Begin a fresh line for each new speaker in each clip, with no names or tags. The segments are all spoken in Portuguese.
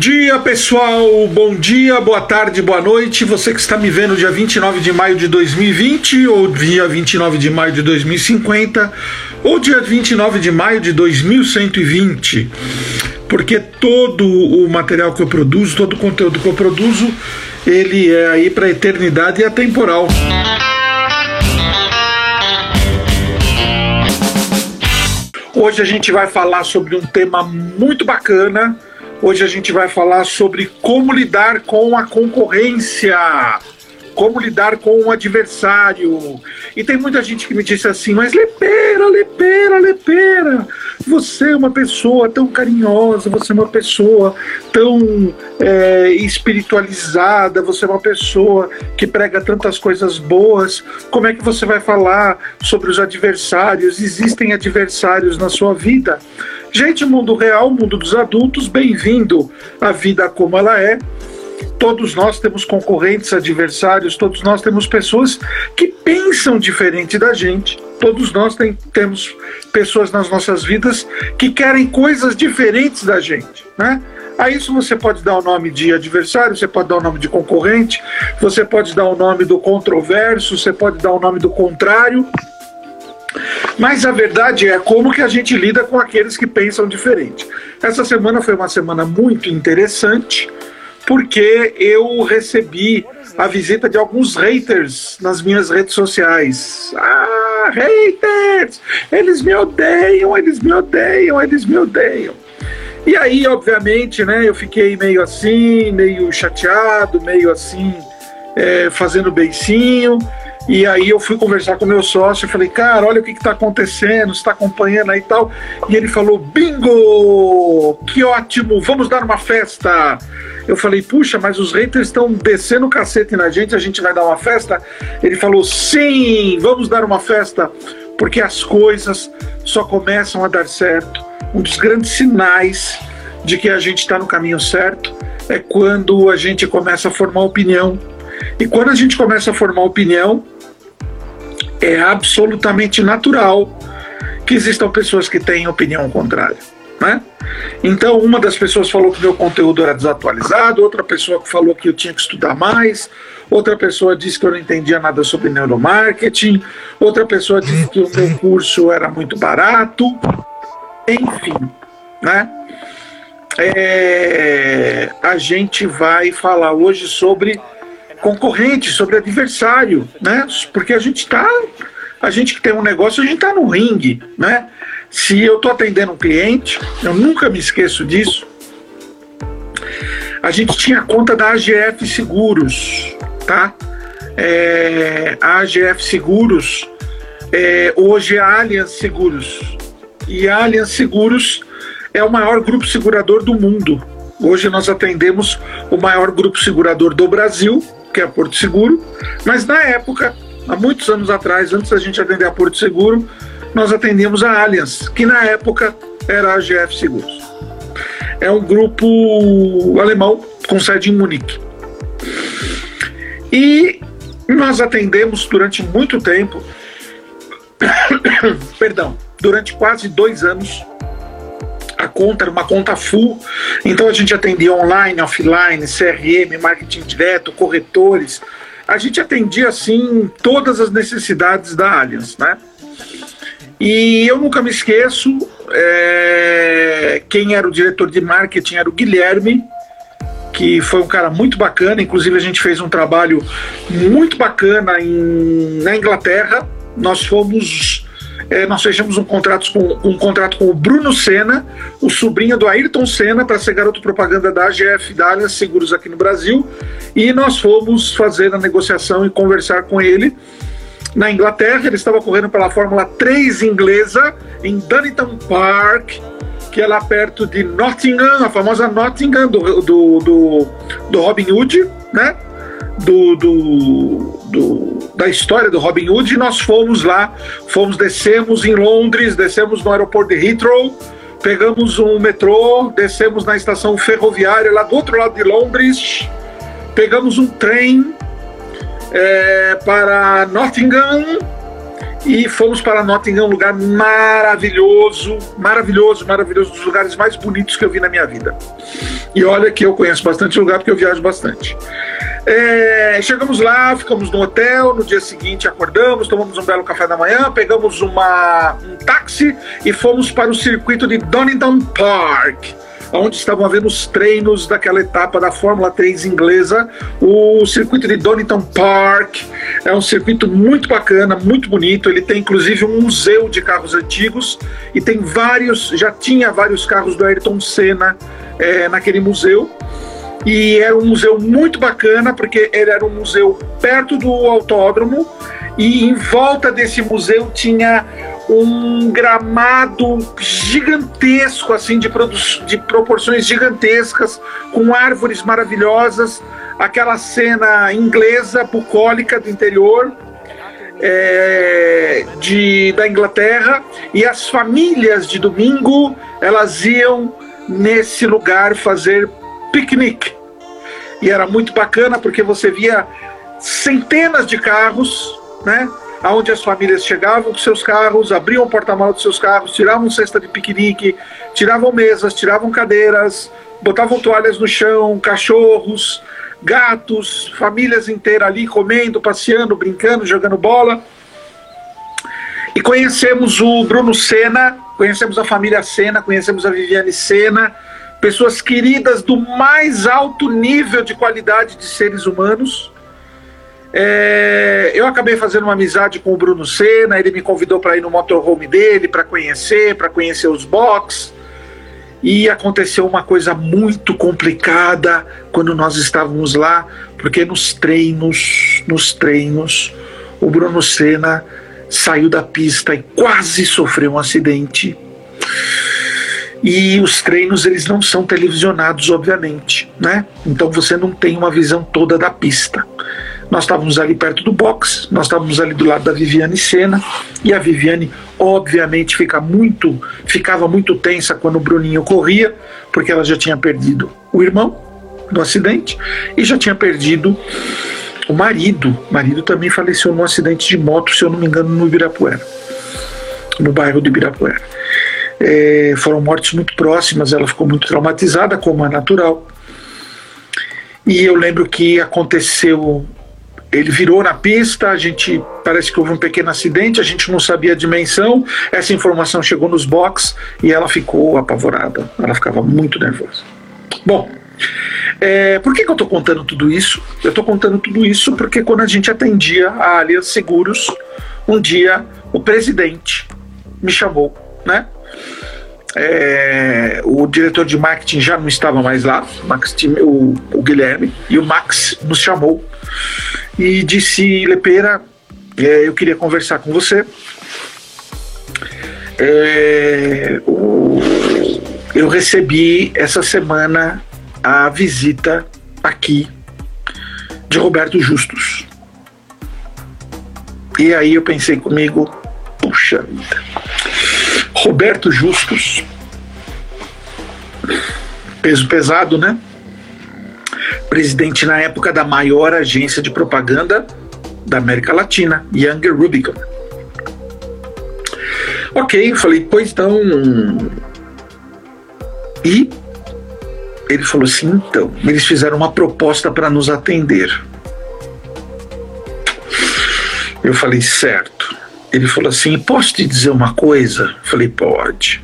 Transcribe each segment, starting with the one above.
dia, pessoal. Bom dia, boa tarde, boa noite. Você que está me vendo dia 29 de maio de 2020 ou dia 29 de maio de 2050 ou dia 29 de maio de 2120. Porque todo o material que eu produzo, todo o conteúdo que eu produzo, ele é aí para a eternidade e é temporal. Hoje a gente vai falar sobre um tema muito bacana Hoje a gente vai falar sobre como lidar com a concorrência, como lidar com o adversário. E tem muita gente que me disse assim: Mas Lepera, Lepera, Lepera, você é uma pessoa tão carinhosa, você é uma pessoa tão é, espiritualizada, você é uma pessoa que prega tantas coisas boas. Como é que você vai falar sobre os adversários? Existem adversários na sua vida? Gente, mundo real, mundo dos adultos, bem-vindo à vida como ela é. Todos nós temos concorrentes, adversários, todos nós temos pessoas que pensam diferente da gente. Todos nós tem, temos pessoas nas nossas vidas que querem coisas diferentes da gente, né? A isso você pode dar o nome de adversário, você pode dar o nome de concorrente, você pode dar o nome do controverso, você pode dar o nome do contrário. Mas a verdade é como que a gente lida com aqueles que pensam diferente. Essa semana foi uma semana muito interessante, porque eu recebi a visita de alguns haters nas minhas redes sociais. Ah, haters! Eles me odeiam, eles me odeiam, eles me odeiam. E aí, obviamente, né, eu fiquei meio assim, meio chateado, meio assim, é, fazendo beicinho. E aí eu fui conversar com meu sócio falei, cara, olha o que está acontecendo, está acompanhando aí e tal. E ele falou, bingo! Que ótimo, vamos dar uma festa. Eu falei, puxa, mas os haters estão descendo o cacete na gente, a gente vai dar uma festa? Ele falou, sim, vamos dar uma festa, porque as coisas só começam a dar certo. Um dos grandes sinais de que a gente está no caminho certo é quando a gente começa a formar opinião. E quando a gente começa a formar opinião, é absolutamente natural que existam pessoas que têm opinião contrária. Né? Então, uma das pessoas falou que meu conteúdo era desatualizado, outra pessoa falou que eu tinha que estudar mais, outra pessoa disse que eu não entendia nada sobre neuromarketing, outra pessoa disse que o meu curso era muito barato, enfim, né? É, a gente vai falar hoje sobre concorrente, sobre adversário, né? Porque a gente está, a gente que tem um negócio, a gente está no ringue, né? Se eu estou atendendo um cliente, eu nunca me esqueço disso. A gente tinha conta da AGF Seguros, tá? É, a AGF Seguros é, hoje é a Allianz Seguros e a Allianz Seguros é o maior grupo segurador do mundo. Hoje nós atendemos o maior grupo segurador do Brasil, que é Porto Seguro, mas na época, há muitos anos atrás, antes da gente atender a Porto Seguro, nós atendíamos a Allianz, que na época era a GF Seguros. É um grupo alemão com sede em Munique. E nós atendemos durante muito tempo, perdão, durante quase dois anos, a conta era uma conta full, então a gente atendia online, offline, CRM, marketing direto, corretores. A gente atendia assim todas as necessidades da Allianz, né? E eu nunca me esqueço, é, quem era o diretor de marketing era o Guilherme, que foi um cara muito bacana. Inclusive, a gente fez um trabalho muito bacana em, na Inglaterra. Nós fomos é, nós fechamos um contrato, com, um contrato com o Bruno Senna, o sobrinho do Ayrton Senna, para ser garoto propaganda da AGF Allianz Seguros aqui no Brasil. E nós fomos fazer a negociação e conversar com ele na Inglaterra. Ele estava correndo pela Fórmula 3 inglesa, em Dunnington Park, que é lá perto de Nottingham, a famosa Nottingham do, do, do, do Robin Hood, né? Do, do, do, da história do Robin Hood e nós fomos lá, fomos, descemos em Londres, descemos no aeroporto de Heathrow, pegamos um metrô, descemos na estação ferroviária lá do outro lado de Londres, pegamos um trem é, para Nottingham e fomos para Nottingham, um lugar maravilhoso, maravilhoso, maravilhoso, dos lugares mais bonitos que eu vi na minha vida. E olha que eu conheço bastante lugar porque eu viajo bastante. É, chegamos lá, ficamos no hotel, no dia seguinte acordamos, tomamos um belo café da manhã, pegamos uma, um táxi e fomos para o circuito de Donington Park onde estavam havendo os treinos daquela etapa da Fórmula 3 inglesa. O circuito de Donington Park é um circuito muito bacana, muito bonito. Ele tem inclusive um museu de carros antigos e tem vários, já tinha vários carros do Ayrton Senna é, naquele museu. E era um museu muito bacana, porque ele era um museu perto do autódromo, e em volta desse museu tinha um gramado gigantesco, assim, de, de proporções gigantescas, com árvores maravilhosas, aquela cena inglesa, bucólica do interior, é, de, da Inglaterra, e as famílias de domingo, elas iam nesse lugar fazer piquenique. E era muito bacana porque você via centenas de carros, né? Onde as famílias chegavam com seus carros, abriam o porta-malas dos seus carros, tiravam cesta de piquenique, tiravam mesas, tiravam cadeiras, botavam toalhas no chão, cachorros, gatos, famílias inteiras ali comendo, passeando, brincando, jogando bola. E conhecemos o Bruno Senna, conhecemos a família Senna, conhecemos a Viviane Senna, pessoas queridas do mais alto nível de qualidade de seres humanos. É, eu acabei fazendo uma amizade com o Bruno Senna, ele me convidou para ir no motorhome dele, para conhecer, para conhecer os box. E aconteceu uma coisa muito complicada quando nós estávamos lá, porque nos treinos, nos treinos, o Bruno Senna saiu da pista e quase sofreu um acidente. E os treinos eles não são televisionados, obviamente, né? Então você não tem uma visão toda da pista. Nós estávamos ali perto do box, nós estávamos ali do lado da Viviane Senna, e a Viviane, obviamente, fica muito, ficava muito tensa quando o Bruninho corria, porque ela já tinha perdido o irmão no acidente e já tinha perdido o marido. O marido também faleceu num acidente de moto, se eu não me engano, no Ibirapuera, no bairro do Ibirapuera. É, foram mortes muito próximas, ela ficou muito traumatizada, como é natural. E eu lembro que aconteceu. Ele virou na pista, a gente parece que houve um pequeno acidente, a gente não sabia a dimensão. Essa informação chegou nos box e ela ficou apavorada. Ela ficava muito nervosa. Bom, é, por que, que eu estou contando tudo isso? Eu estou contando tudo isso porque quando a gente atendia a Allianz Seguros, um dia o presidente me chamou, né? É, o diretor de marketing já não estava mais lá, Max, o, o, Guilherme, e o Max nos chamou e disse: Lepeira, é, eu queria conversar com você. É, o, eu recebi essa semana a visita aqui de Roberto Justus. E aí eu pensei comigo, puxa vida Roberto Justus, peso pesado, né? Presidente na época da maior agência de propaganda da América Latina, Younger Rubicon. Ok, falei, pois então. E ele falou assim: então, eles fizeram uma proposta para nos atender. Eu falei, certo. Ele falou assim: Posso te dizer uma coisa? falei: Pode.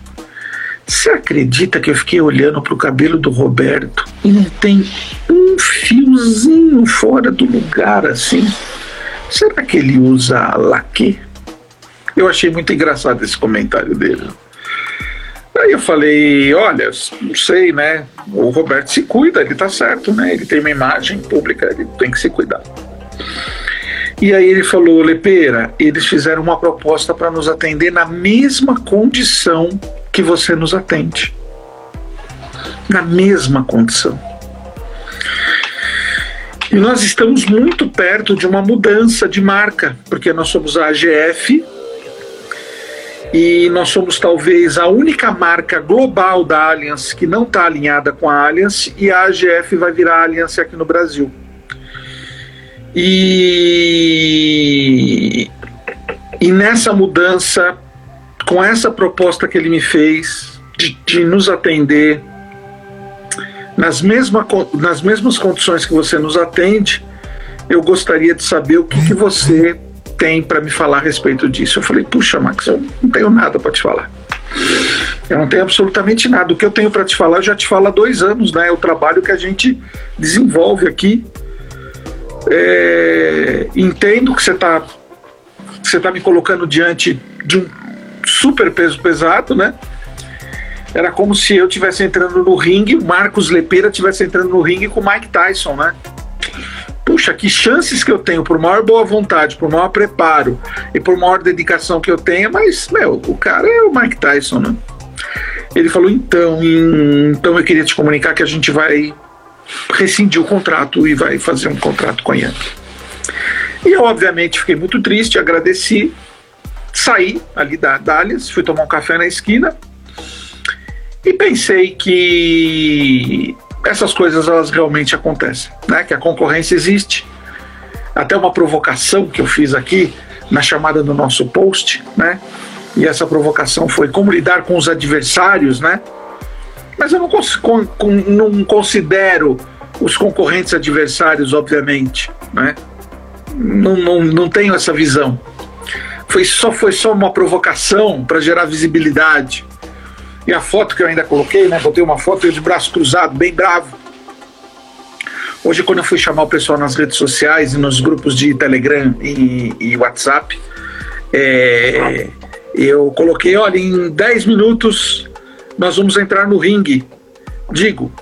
Você acredita que eu fiquei olhando para o cabelo do Roberto e não tem um fiozinho fora do lugar assim? Será que ele usa laque? Eu achei muito engraçado esse comentário dele. Aí eu falei, olha, não sei, né? O Roberto se cuida, ele tá certo, né? Ele tem uma imagem pública, ele tem que se cuidar. E aí ele falou: Lepeira, eles fizeram uma proposta para nos atender na mesma condição que você nos atende. Na mesma condição. E nós estamos muito perto de uma mudança de marca, porque nós somos a AGF e nós somos talvez a única marca global da Allianz que não está alinhada com a Allianz e a AGF vai virar a Allianz aqui no Brasil. E, E nessa mudança, com essa proposta que ele me fez de, de nos atender nas, mesma, nas mesmas condições que você nos atende, eu gostaria de saber o que, que você tem para me falar a respeito disso. Eu falei, puxa, Max, eu não tenho nada para te falar. Eu não tenho absolutamente nada. O que eu tenho para te falar, eu já te falo há dois anos, né? É o trabalho que a gente desenvolve aqui. É, entendo que você está você tá me colocando diante de um super peso pesado, né? Era como se eu tivesse entrando no ringue, Marcos Lepeira tivesse entrando no ringue com Mike Tyson, né? puxa, que chances que eu tenho, por maior boa vontade, por maior preparo e por maior dedicação que eu tenha, mas, meu, o cara é o Mike Tyson, né? Ele falou, então, então eu queria te comunicar que a gente vai rescindir o contrato e vai fazer um contrato com a Yankee. E eu, obviamente, fiquei muito triste, agradeci, saí ali da Dallas, fui tomar um café na esquina e pensei que essas coisas elas realmente acontecem, né? Que a concorrência existe. Até uma provocação que eu fiz aqui na chamada do nosso post, né? E essa provocação foi como lidar com os adversários, né? Mas eu não, não considero os concorrentes adversários, obviamente, né? Não, não, não tenho essa visão. Foi só, foi só uma provocação para gerar visibilidade. E a foto que eu ainda coloquei, né? Botei uma foto eu de braço cruzado, bem bravo. Hoje, quando eu fui chamar o pessoal nas redes sociais e nos grupos de Telegram e, e WhatsApp, é, eu coloquei: olha, em 10 minutos nós vamos entrar no ringue. Digo,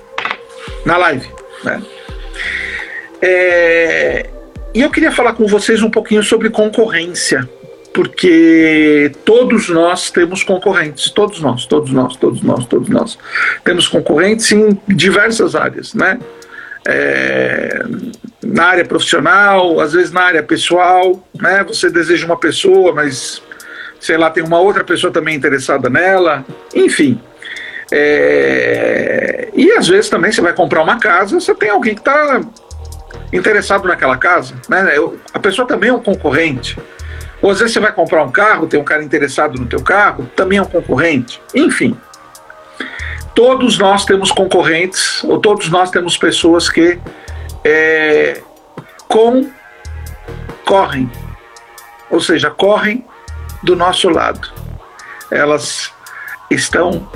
na live. Né? É, e eu queria falar com vocês um pouquinho sobre concorrência porque todos nós temos concorrentes, todos nós, todos nós, todos nós, todos nós temos concorrentes em diversas áreas, né? É, na área profissional, às vezes na área pessoal, né? Você deseja uma pessoa, mas sei lá, tem uma outra pessoa também interessada nela, enfim. É, e às vezes também você vai comprar uma casa, você tem alguém que está interessado naquela casa, né? A pessoa também é um concorrente. Ou às vezes você vai comprar um carro, tem um cara interessado no teu carro, também é um concorrente. Enfim, todos nós temos concorrentes, ou todos nós temos pessoas que é, concorrem, ou seja, correm do nosso lado. Elas estão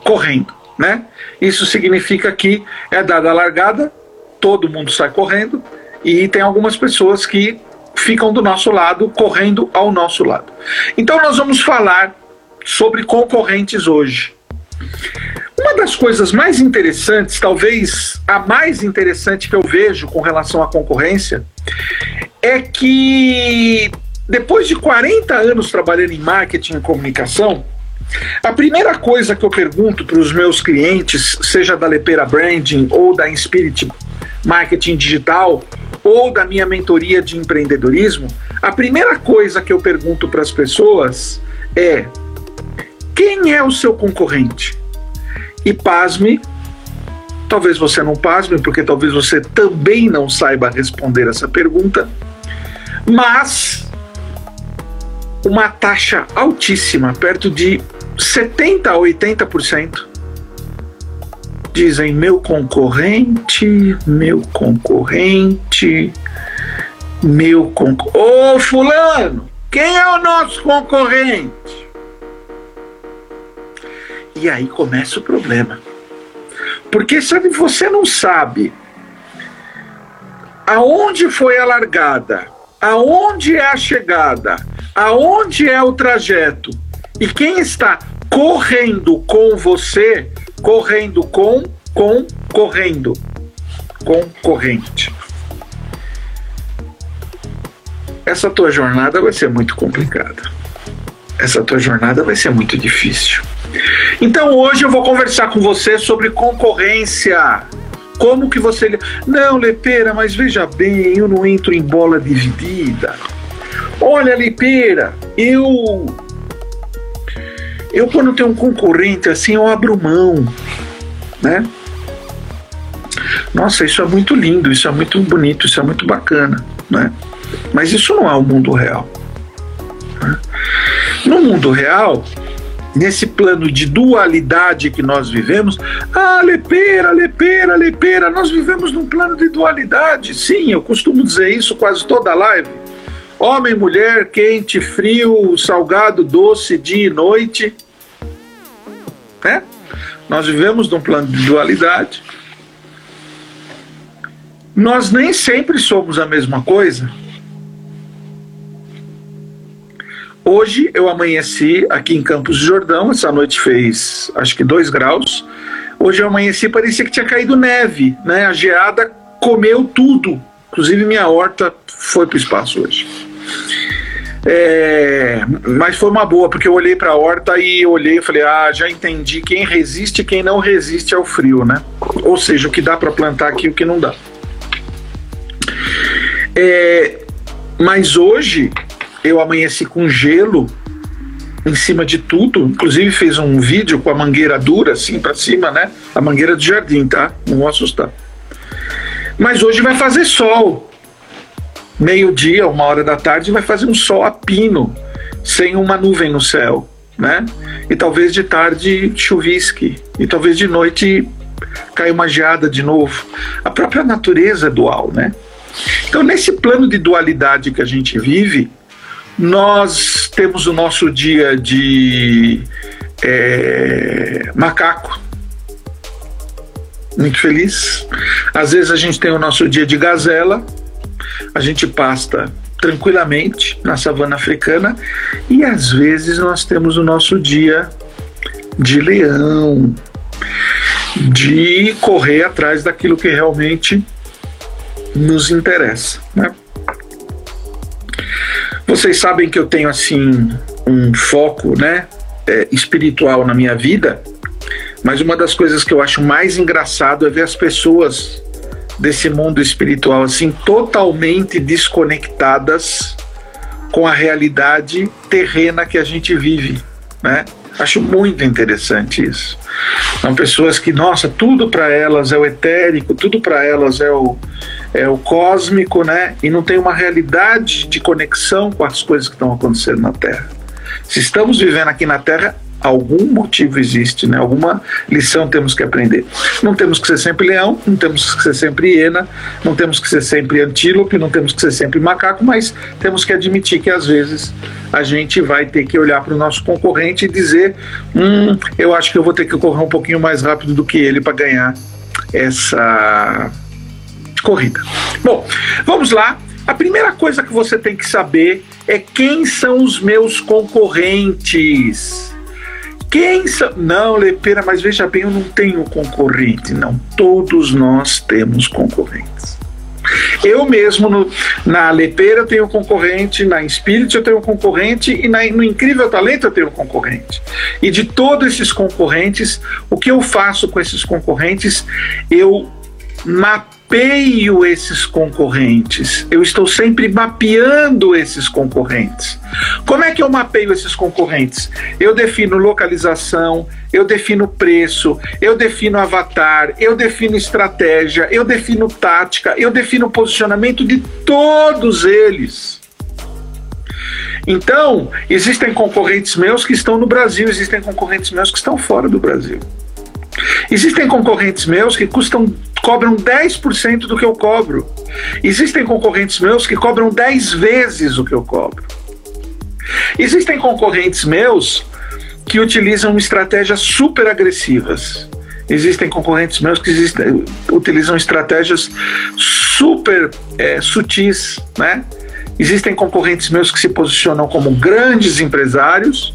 concorrendo, né? Isso significa que é dada a largada, todo mundo sai correndo e tem algumas pessoas que ficam do nosso lado, correndo ao nosso lado. Então nós vamos falar sobre concorrentes hoje. Uma das coisas mais interessantes, talvez a mais interessante que eu vejo com relação à concorrência, é que depois de 40 anos trabalhando em marketing e comunicação, a primeira coisa que eu pergunto para os meus clientes, seja da Lepera Branding ou da Inspirit Marketing Digital, ou da minha mentoria de empreendedorismo, a primeira coisa que eu pergunto para as pessoas é: quem é o seu concorrente? E pasme, talvez você não pasme, porque talvez você também não saiba responder essa pergunta, mas uma taxa altíssima, perto de 70 a 80%, dizem meu concorrente, meu concorrente, meu concorrente. Ô fulano, quem é o nosso concorrente? E aí começa o problema. Porque se você não sabe aonde foi a largada, aonde é a chegada, aonde é o trajeto e quem está correndo com você, correndo com, com, correndo, concorrente. Essa tua jornada vai ser muito complicada. Essa tua jornada vai ser muito difícil. Então hoje eu vou conversar com você sobre concorrência. Como que você. Não, Lepeira, mas veja bem, eu não entro em bola dividida. Olha, Lepeira, eu eu, quando tenho um concorrente assim, eu abro mão, né? Nossa, isso é muito lindo, isso é muito bonito, isso é muito bacana, né? Mas isso não é o mundo real. Né? No mundo real, nesse plano de dualidade que nós vivemos, ah, lepeira, lepeira, lepeira, nós vivemos num plano de dualidade. Sim, eu costumo dizer isso quase toda live. Homem, mulher, quente, frio, salgado, doce, dia e noite. Né? Nós vivemos num plano de dualidade. Nós nem sempre somos a mesma coisa. Hoje eu amanheci aqui em Campos de Jordão, essa noite fez acho que dois graus. Hoje eu amanheci, parecia que tinha caído neve, né? A geada comeu tudo, inclusive minha horta foi para o espaço hoje. É, mas foi uma boa, porque eu olhei para a horta e olhei e falei: ah, já entendi quem resiste e quem não resiste ao frio, né? Ou seja, o que dá para plantar aqui e o que não dá. É, mas hoje eu amanheci com gelo em cima de tudo. Inclusive fiz um vídeo com a mangueira dura assim para cima, né? A mangueira do jardim, tá? Não vou assustar. Mas hoje vai fazer sol. Meio-dia, uma hora da tarde, vai fazer um sol a pino, sem uma nuvem no céu, né? E talvez de tarde chuvisque, e talvez de noite caia uma geada de novo. A própria natureza é dual, né? Então, nesse plano de dualidade que a gente vive, nós temos o nosso dia de é, macaco, muito feliz. Às vezes a gente tem o nosso dia de gazela, a gente pasta tranquilamente na savana africana e às vezes nós temos o nosso dia de leão, de correr atrás daquilo que realmente nos interessa, né? Vocês sabem que eu tenho assim um foco, né, é, espiritual na minha vida, mas uma das coisas que eu acho mais engraçado é ver as pessoas desse mundo espiritual assim totalmente desconectadas com a realidade terrena que a gente vive, né? Acho muito interessante isso. São pessoas que, nossa, tudo para elas é o etérico, tudo para elas é o, é o cósmico, né? E não tem uma realidade de conexão com as coisas que estão acontecendo na Terra. Se estamos vivendo aqui na Terra, algum motivo existe, né? Alguma lição temos que aprender. Não temos que ser sempre leão, não temos que ser sempre hiena, não temos que ser sempre antílope, não temos que ser sempre macaco, mas temos que admitir que às vezes a gente vai ter que olhar para o nosso concorrente e dizer: hum, eu acho que eu vou ter que correr um pouquinho mais rápido do que ele para ganhar essa corrida. Bom, vamos lá. A primeira coisa que você tem que saber é quem são os meus concorrentes. Quem são. Não, Lepeira, mas veja bem, eu não tenho concorrente. Não, todos nós temos concorrentes. Eu mesmo, no, na Lepeira, eu tenho concorrente, na Spirit eu tenho concorrente e na, no Incrível Talento eu tenho concorrente. E de todos esses concorrentes, o que eu faço com esses concorrentes? Eu mapeio esses concorrentes. Eu estou sempre mapeando esses concorrentes. Como é que eu mapeio esses concorrentes? Eu defino localização, eu defino preço, eu defino avatar, eu defino estratégia, eu defino tática, eu defino posicionamento de todos eles. Então, existem concorrentes meus que estão no Brasil, existem concorrentes meus que estão fora do Brasil. Existem concorrentes meus que custam cobram 10% do que eu cobro. Existem concorrentes meus que cobram 10 vezes o que eu cobro. Existem concorrentes meus que utilizam estratégias super agressivas. Existem concorrentes meus que existem, utilizam estratégias super é, sutis, né? Existem concorrentes meus que se posicionam como grandes empresários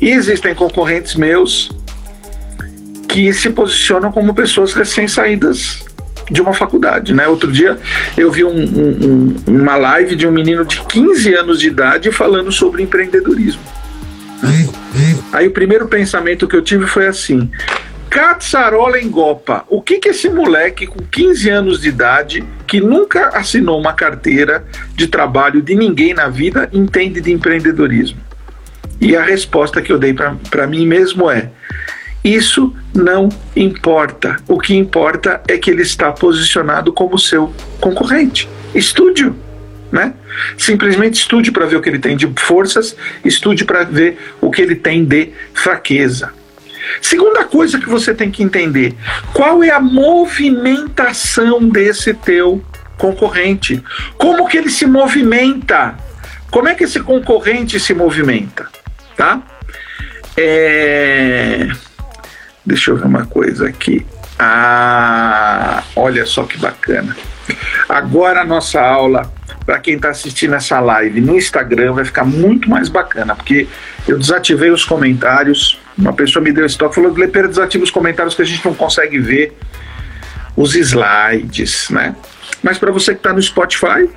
e existem concorrentes meus que se posicionam como pessoas recém-saídas de uma faculdade, né? Outro dia eu vi um, um, uma live de um menino de 15 anos de idade falando sobre empreendedorismo. Aí o primeiro pensamento que eu tive foi assim: Catsarola em Gopa, o que que esse moleque com 15 anos de idade, que nunca assinou uma carteira de trabalho de ninguém na vida, entende de empreendedorismo? E a resposta que eu dei para mim mesmo é: isso não importa. O que importa é que ele está posicionado como seu concorrente. Estúdio. Né? Simplesmente estude para ver o que ele tem de forças, estude para ver o que ele tem de fraqueza. Segunda coisa que você tem que entender: qual é a movimentação desse teu concorrente? Como que ele se movimenta? Como é que esse concorrente se movimenta? Tá? É... Deixa eu ver uma coisa aqui. Ah, olha só que bacana. Agora a nossa aula, para quem está assistindo essa live no Instagram, vai ficar muito mais bacana, porque eu desativei os comentários. Uma pessoa me deu esse toque, falou: Lepeira, desativa os comentários que a gente não consegue ver os slides, né? Mas para você que está no Spotify,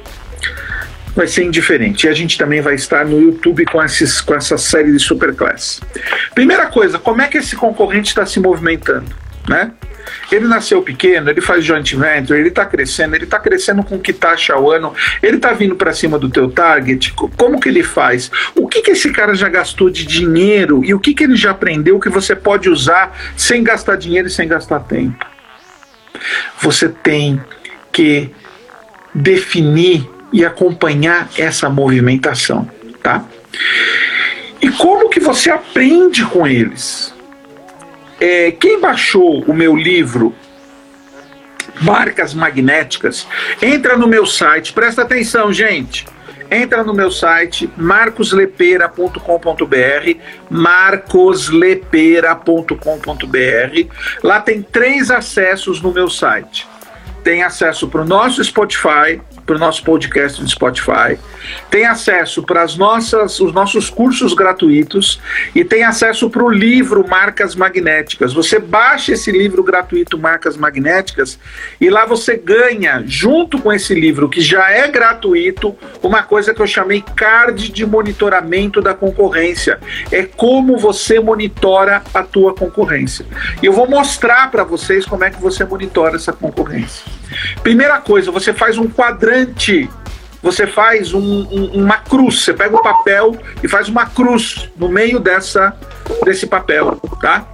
vai ser indiferente. E a gente também vai estar no YouTube com, esses, com essa série de Superclass. Primeira coisa, como é que esse concorrente está se movimentando? Né? Ele nasceu pequeno, ele faz joint venture, ele está crescendo, ele está crescendo com que taxa ao ano, ele está vindo para cima do teu target. Como que ele faz? O que, que esse cara já gastou de dinheiro e o que, que ele já aprendeu que você pode usar sem gastar dinheiro e sem gastar tempo? Você tem que definir e acompanhar essa movimentação, tá? E como que você aprende com eles? É, quem baixou o meu livro Marcas Magnéticas, entra no meu site, presta atenção, gente. Entra no meu site marcoslepeira.com.br, marcoslepeira.com.br. Lá tem três acessos no meu site. Tem acesso para o nosso Spotify, para o nosso podcast no Spotify, tem acesso para as nossas, os nossos cursos gratuitos e tem acesso para o livro Marcas Magnéticas. Você baixa esse livro gratuito Marcas Magnéticas e lá você ganha, junto com esse livro que já é gratuito, uma coisa que eu chamei card de monitoramento da concorrência. É como você monitora a tua concorrência. E eu vou mostrar para vocês como é que você monitora essa concorrência. Primeira coisa, você faz um quadrante, você faz um, um, uma cruz, você pega o um papel e faz uma cruz no meio dessa, desse papel, tá?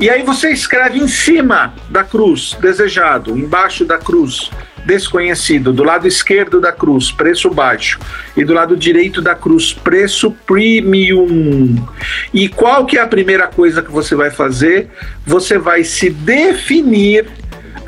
E aí você escreve em cima da cruz, desejado, embaixo da cruz, desconhecido, do lado esquerdo da cruz, preço baixo, e do lado direito da cruz, preço premium. E qual que é a primeira coisa que você vai fazer? Você vai se definir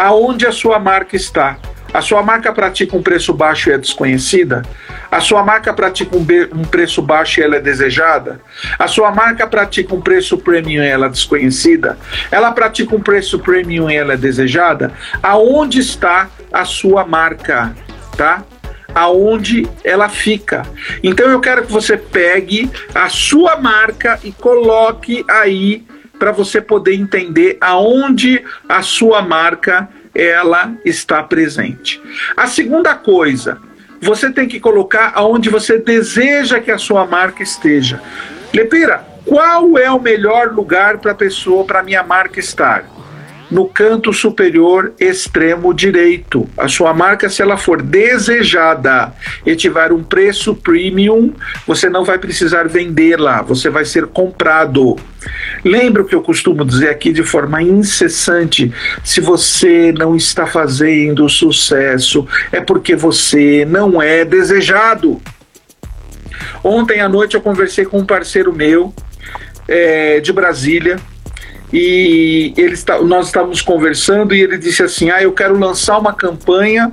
aonde a sua marca está. A sua marca pratica um preço baixo e é desconhecida? A sua marca pratica um, um, preço baixo e ela é desejada? A sua marca pratica um preço premium e ela é desconhecida? Ela pratica um preço premium e ela é desejada? Aonde está a sua marca, tá? Aonde ela fica. Então eu quero que você pegue a sua marca e coloque aí para você poder entender aonde a sua marca ela está presente. A segunda coisa, você tem que colocar aonde você deseja que a sua marca esteja. Lepeira, qual é o melhor lugar para a pessoa, para minha marca estar? No canto superior extremo direito. A sua marca, se ela for desejada e tiver um preço premium, você não vai precisar vendê-la, você vai ser comprado. Lembra o que eu costumo dizer aqui de forma incessante: se você não está fazendo sucesso, é porque você não é desejado. Ontem à noite eu conversei com um parceiro meu é, de Brasília e ele está, nós estávamos conversando e ele disse assim: Ah, eu quero lançar uma campanha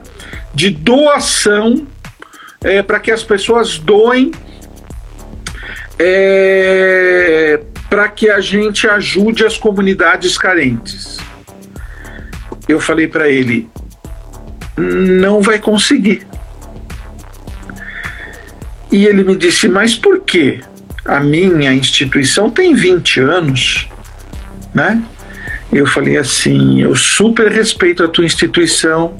de doação é, para que as pessoas doem é, para que a gente ajude as comunidades carentes. Eu falei para ele: não vai conseguir. E ele me disse: mas por quê? A minha instituição tem 20 anos né? Eu falei assim: eu super respeito a tua instituição,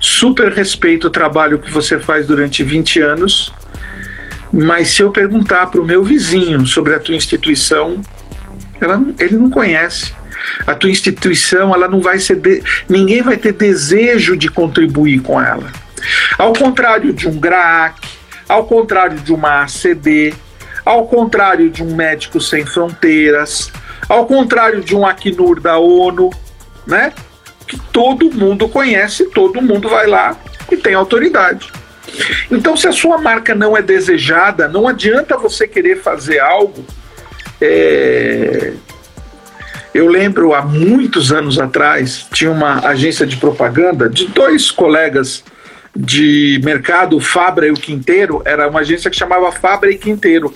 super respeito o trabalho que você faz durante 20 anos, mas se eu perguntar para o meu vizinho sobre a tua instituição, ela, ele não conhece. A tua instituição, ela não vai ser. De, ninguém vai ter desejo de contribuir com ela. Ao contrário de um GRAAC, ao contrário de uma ACD, ao contrário de um Médico Sem Fronteiras, ao contrário de um Acnur da ONU, né? Que todo mundo conhece, todo mundo vai lá e tem autoridade. Então, se a sua marca não é desejada, não adianta você querer fazer algo. É... Eu lembro há muitos anos atrás, tinha uma agência de propaganda de dois colegas de mercado, Fabra e o Quinteiro, era uma agência que chamava Fabra e Quinteiro.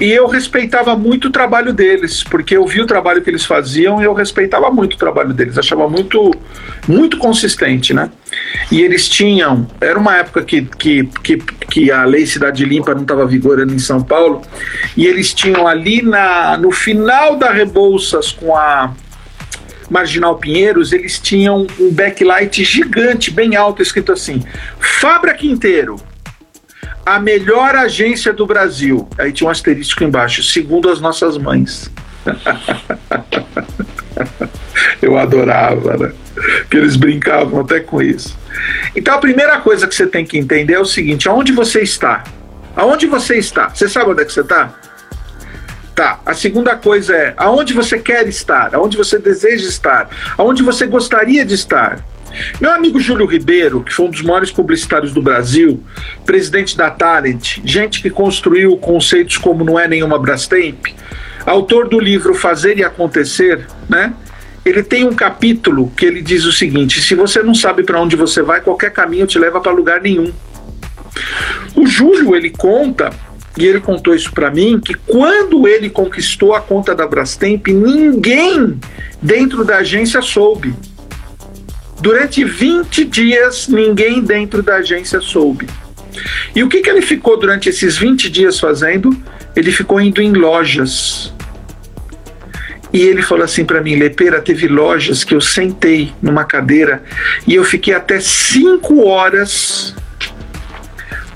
E eu respeitava muito o trabalho deles, porque eu vi o trabalho que eles faziam e eu respeitava muito o trabalho deles, achava muito, muito consistente, né? E eles tinham, era uma época que, que, que, que a lei Cidade Limpa não estava vigorando em São Paulo, e eles tinham ali na, no final da Rebouças com a Marginal Pinheiros, eles tinham um backlight gigante, bem alto, escrito assim: Fabra Quinteiro a melhor agência do Brasil. Aí tinha um asterístico embaixo, segundo as nossas mães. Eu adorava, né? Que eles brincavam até com isso. Então a primeira coisa que você tem que entender é o seguinte: aonde você está? Aonde você está? Você sabe onde é que você está? Tá. A segunda coisa é aonde você quer estar, aonde você deseja estar, aonde você gostaria de estar. Meu amigo Júlio Ribeiro, que foi um dos maiores publicitários do Brasil, presidente da Talent, gente que construiu conceitos como não é nenhuma Brastemp, autor do livro Fazer e Acontecer, né? Ele tem um capítulo que ele diz o seguinte: se você não sabe para onde você vai, qualquer caminho te leva para lugar nenhum. O Júlio ele conta e ele contou isso para mim que quando ele conquistou a conta da Brastemp, ninguém dentro da agência soube. Durante 20 dias, ninguém dentro da agência soube. E o que, que ele ficou durante esses 20 dias fazendo? Ele ficou indo em lojas. E ele falou assim para mim, Lepeira, teve lojas que eu sentei numa cadeira e eu fiquei até 5 horas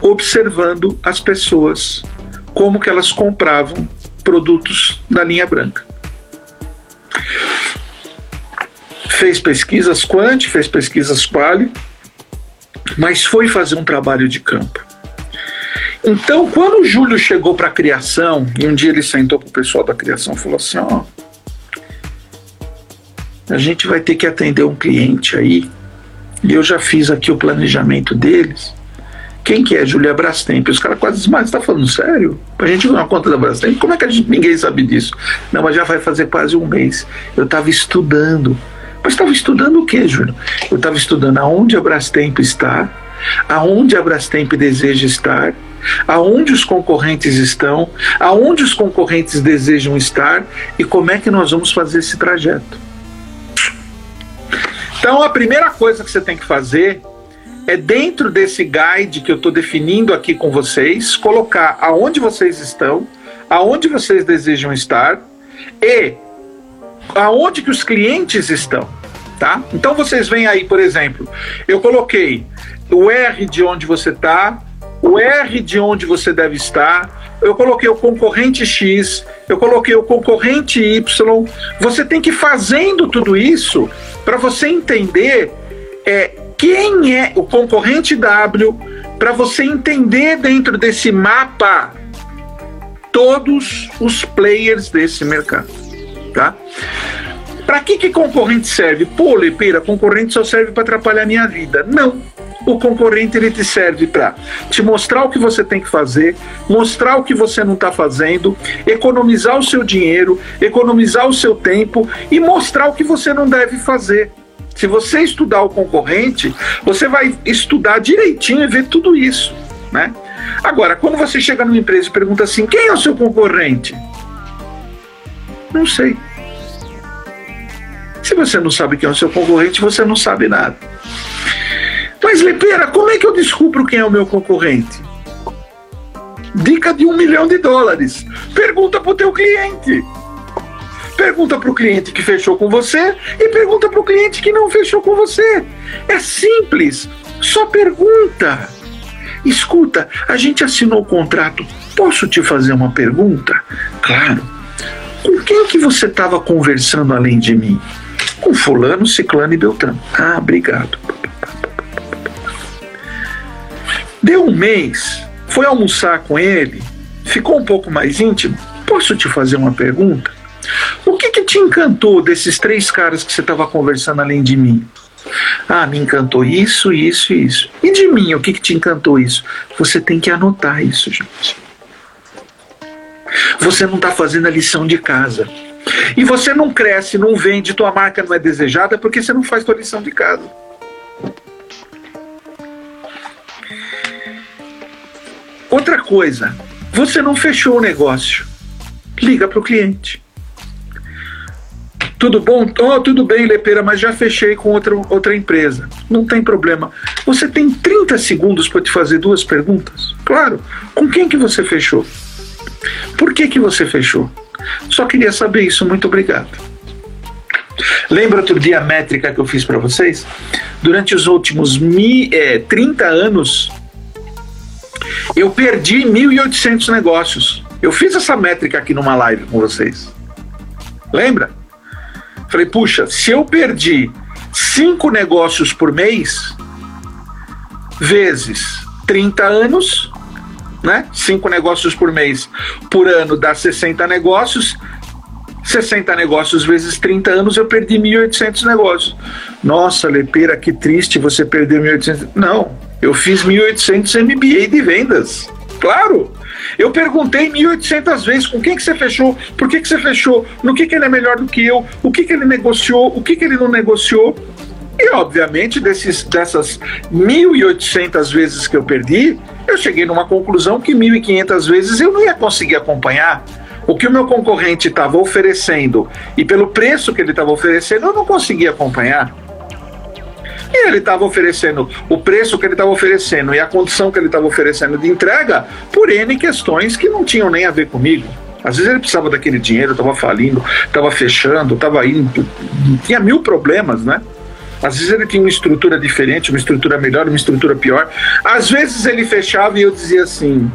observando as pessoas, como que elas compravam produtos da linha branca fez pesquisas quant, fez pesquisas quali, mas foi fazer um trabalho de campo. Então, quando o Júlio chegou para a criação, e um dia ele sentou para o pessoal da criação e falou assim: ó, a gente vai ter que atender um cliente aí, e eu já fiz aqui o planejamento deles. Quem que é Julia Brastemp? Os caras quase desmaiam. Você tá falando sério? Pra gente ganhar conta da Brastemp? Como é que a gente, ninguém sabe disso? Não, mas já vai fazer quase um mês. Eu estava estudando mas estava estudando o que, Júnior? Eu estava estudando aonde a Brastemp está, aonde a Brastemp deseja estar, aonde os concorrentes estão, aonde os concorrentes desejam estar e como é que nós vamos fazer esse trajeto. Então, a primeira coisa que você tem que fazer é dentro desse guide que eu estou definindo aqui com vocês, colocar aonde vocês estão, aonde vocês desejam estar e aonde que os clientes estão, tá? Então vocês veem aí, por exemplo, eu coloquei o R de onde você está, o R de onde você deve estar, eu coloquei o concorrente X, eu coloquei o concorrente Y. Você tem que ir fazendo tudo isso para você entender é, quem é o concorrente W, para você entender dentro desse mapa todos os players desse mercado tá? Para que, que concorrente serve? Pô, Lepeira, concorrente só serve para atrapalhar minha vida. Não. O concorrente ele te serve para te mostrar o que você tem que fazer, mostrar o que você não está fazendo, economizar o seu dinheiro, economizar o seu tempo e mostrar o que você não deve fazer. Se você estudar o concorrente, você vai estudar direitinho e ver tudo isso, né? Agora, quando você chega numa empresa e pergunta assim, quem é o seu concorrente? Não sei. Se você não sabe quem é o seu concorrente, você não sabe nada. Mas, Lepeira, como é que eu descubro quem é o meu concorrente? Dica de um milhão de dólares. Pergunta para o teu cliente. Pergunta para o cliente que fechou com você e pergunta para o cliente que não fechou com você. É simples. Só pergunta. Escuta, a gente assinou o contrato. Posso te fazer uma pergunta? Claro. Com quem que você estava conversando além de mim? Com fulano, ciclano e beltrano. Ah, obrigado. Deu um mês, foi almoçar com ele, ficou um pouco mais íntimo. Posso te fazer uma pergunta? O que, que te encantou desses três caras que você estava conversando além de mim? Ah, me encantou isso, isso e isso. E de mim, o que, que te encantou isso? Você tem que anotar isso, gente. Você não está fazendo a lição de casa. E você não cresce, não vende, tua marca não é desejada porque você não faz tua lição de casa. Outra coisa, você não fechou o negócio. Liga para o cliente. Tudo bom? Oh, tudo bem, Lepeira, mas já fechei com outra, outra empresa. Não tem problema. Você tem 30 segundos para te fazer duas perguntas? Claro. Com quem que você fechou? Por que, que você fechou? Só queria saber isso. Muito obrigado. Lembra outro dia a métrica que eu fiz para vocês? Durante os últimos mi, é, 30 anos, eu perdi 1.800 negócios. Eu fiz essa métrica aqui numa live com vocês. Lembra? Falei, puxa, se eu perdi cinco negócios por mês, vezes 30 anos, né? Cinco negócios por mês por ano dá 60 negócios. 60 negócios vezes 30 anos, eu perdi 1.800 negócios. Nossa, Lepeira, que triste você perder 1.800. Não, eu fiz 1.800 MBA de vendas. Claro. Eu perguntei 1.800 vezes com quem que você fechou, por que, que você fechou, no que, que ele é melhor do que eu, o que, que ele negociou, o que, que ele não negociou. E, obviamente, desses, dessas 1.800 vezes que eu perdi, eu cheguei numa conclusão que 1.500 vezes eu não ia conseguir acompanhar. O que o meu concorrente estava oferecendo e pelo preço que ele estava oferecendo, eu não conseguia acompanhar. E ele estava oferecendo o preço que ele estava oferecendo e a condição que ele estava oferecendo de entrega por N questões que não tinham nem a ver comigo. Às vezes ele precisava daquele dinheiro, estava falindo, estava fechando, estava indo, tinha mil problemas, né? Às vezes ele tinha uma estrutura diferente, uma estrutura melhor, uma estrutura pior. Às vezes ele fechava e eu dizia assim: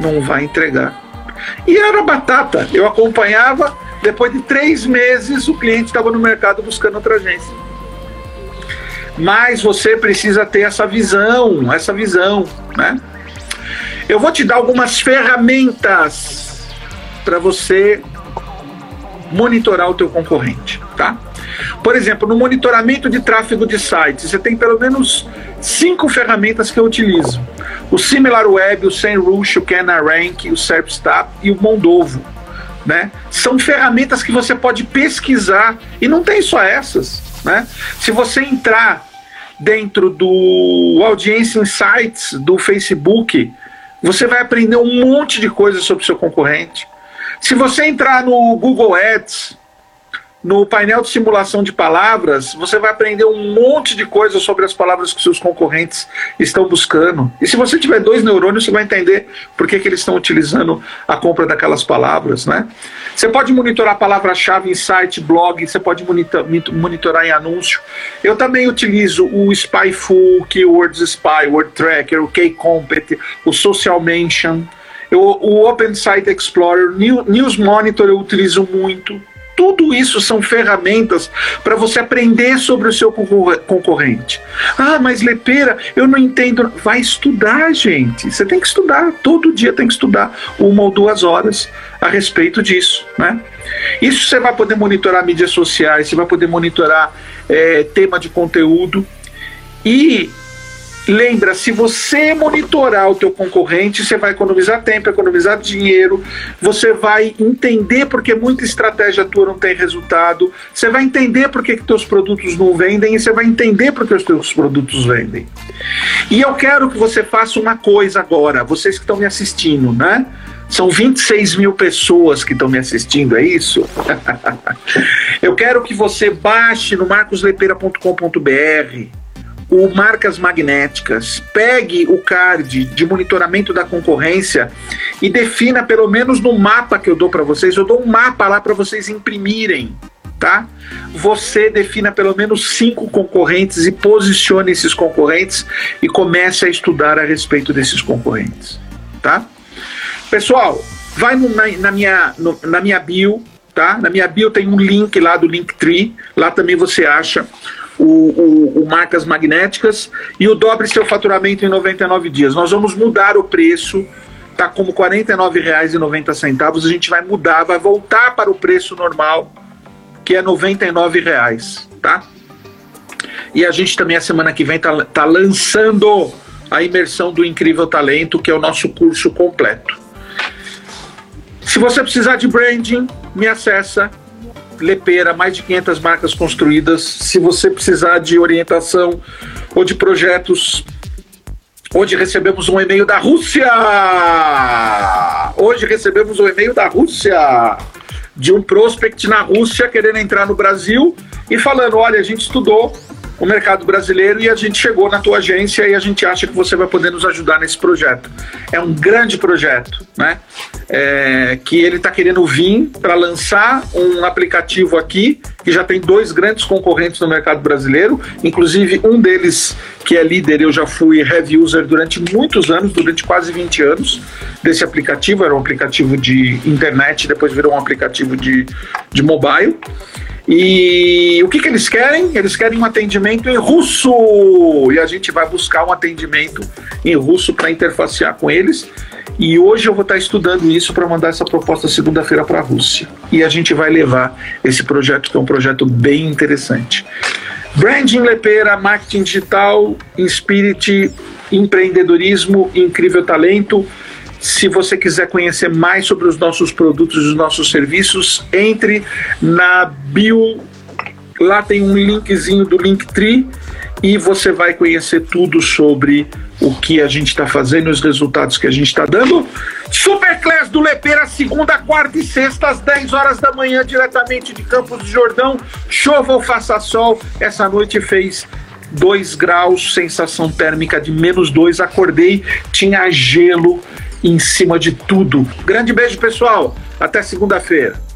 não vai entregar. E era batata. Eu acompanhava, depois de três meses o cliente estava no mercado buscando outra agência. Mas você precisa ter essa visão, essa visão, né? Eu vou te dar algumas ferramentas para você monitorar o teu concorrente, tá? Por exemplo, no monitoramento de tráfego de sites, você tem pelo menos cinco ferramentas que eu utilizo: o SimilarWeb, o SEMrush, o CanaRank, o SERPstat e o Mondovo. Né? São ferramentas que você pode pesquisar e não tem só essas. Né? Se você entrar dentro do Audience Insights do Facebook, você vai aprender um monte de coisas sobre o seu concorrente. Se você entrar no Google Ads, no painel de simulação de palavras, você vai aprender um monte de coisas sobre as palavras que seus concorrentes estão buscando. E se você tiver dois neurônios, você vai entender por que, que eles estão utilizando a compra daquelas palavras, né? Você pode monitorar palavra-chave em site, blog, você pode monitorar em anúncio. Eu também utilizo o Spyful, Keywords Spy, Word Tracker, o Kcompet, o Social Mention, o Open Site Explorer, News Monitor eu utilizo muito. Tudo isso são ferramentas para você aprender sobre o seu concorrente. Ah, mas Lepeira, eu não entendo. Vai estudar, gente. Você tem que estudar. Todo dia tem que estudar uma ou duas horas a respeito disso, né? Isso você vai poder monitorar mídias sociais, você vai poder monitorar é, tema de conteúdo e Lembra, se você monitorar o teu concorrente, você vai economizar tempo, economizar dinheiro, você vai entender porque muita estratégia tua não tem resultado, você vai entender porque que teus produtos não vendem e você vai entender porque os teus produtos vendem. E eu quero que você faça uma coisa agora, vocês que estão me assistindo, né? São 26 mil pessoas que estão me assistindo, é isso? eu quero que você baixe no marcoslepeira.com.br o marcas magnéticas, pegue o card de monitoramento da concorrência e defina pelo menos no mapa que eu dou para vocês, eu dou um mapa lá para vocês imprimirem, tá? Você defina pelo menos cinco concorrentes e posicione esses concorrentes e comece a estudar a respeito desses concorrentes, tá? Pessoal, vai no, na, na, minha, no, na minha bio, tá? Na minha bio tem um link lá do Linktree, lá também você acha o, o, o, marcas magnéticas e o dobre seu faturamento em 99 dias. Nós vamos mudar o preço, tá como R$ 49,90. A gente vai mudar, vai voltar para o preço normal, que é R$ 99,00, tá? E a gente também, a semana que vem, tá, tá lançando a imersão do Incrível Talento, que é o nosso curso completo. Se você precisar de branding, me acessa. Lepeira, mais de 500 marcas construídas. Se você precisar de orientação ou de projetos, hoje recebemos um e-mail da Rússia. Hoje recebemos um e-mail da Rússia de um prospect na Rússia querendo entrar no Brasil e falando: olha, a gente estudou o mercado brasileiro e a gente chegou na tua agência e a gente acha que você vai poder nos ajudar nesse projeto. É um grande projeto, né? É, que ele está querendo vir para lançar um aplicativo aqui que já tem dois grandes concorrentes no mercado brasileiro, inclusive um deles que é líder, eu já fui heavy user durante muitos anos, durante quase 20 anos desse aplicativo, era um aplicativo de internet, depois virou um aplicativo de, de mobile. E o que, que eles querem? Eles querem um atendimento em russo. E a gente vai buscar um atendimento em russo para interfacear com eles. E hoje eu vou estar estudando isso para mandar essa proposta segunda-feira para a Rússia. E a gente vai levar esse projeto, que é um projeto bem interessante. Branding Lepeira, marketing digital, Inspirit, empreendedorismo, incrível talento. Se você quiser conhecer mais sobre os nossos produtos e os nossos serviços, entre na bio. Lá tem um linkzinho do Linktree e você vai conhecer tudo sobre o que a gente está fazendo, os resultados que a gente está dando. Superclass do Lepeira, segunda, quarta e sexta, às 10 horas da manhã, diretamente de Campos do Jordão. Chova ou faça sol, essa noite fez 2 graus, sensação térmica de menos 2. Acordei, tinha gelo em cima de tudo. Grande beijo, pessoal. Até segunda-feira.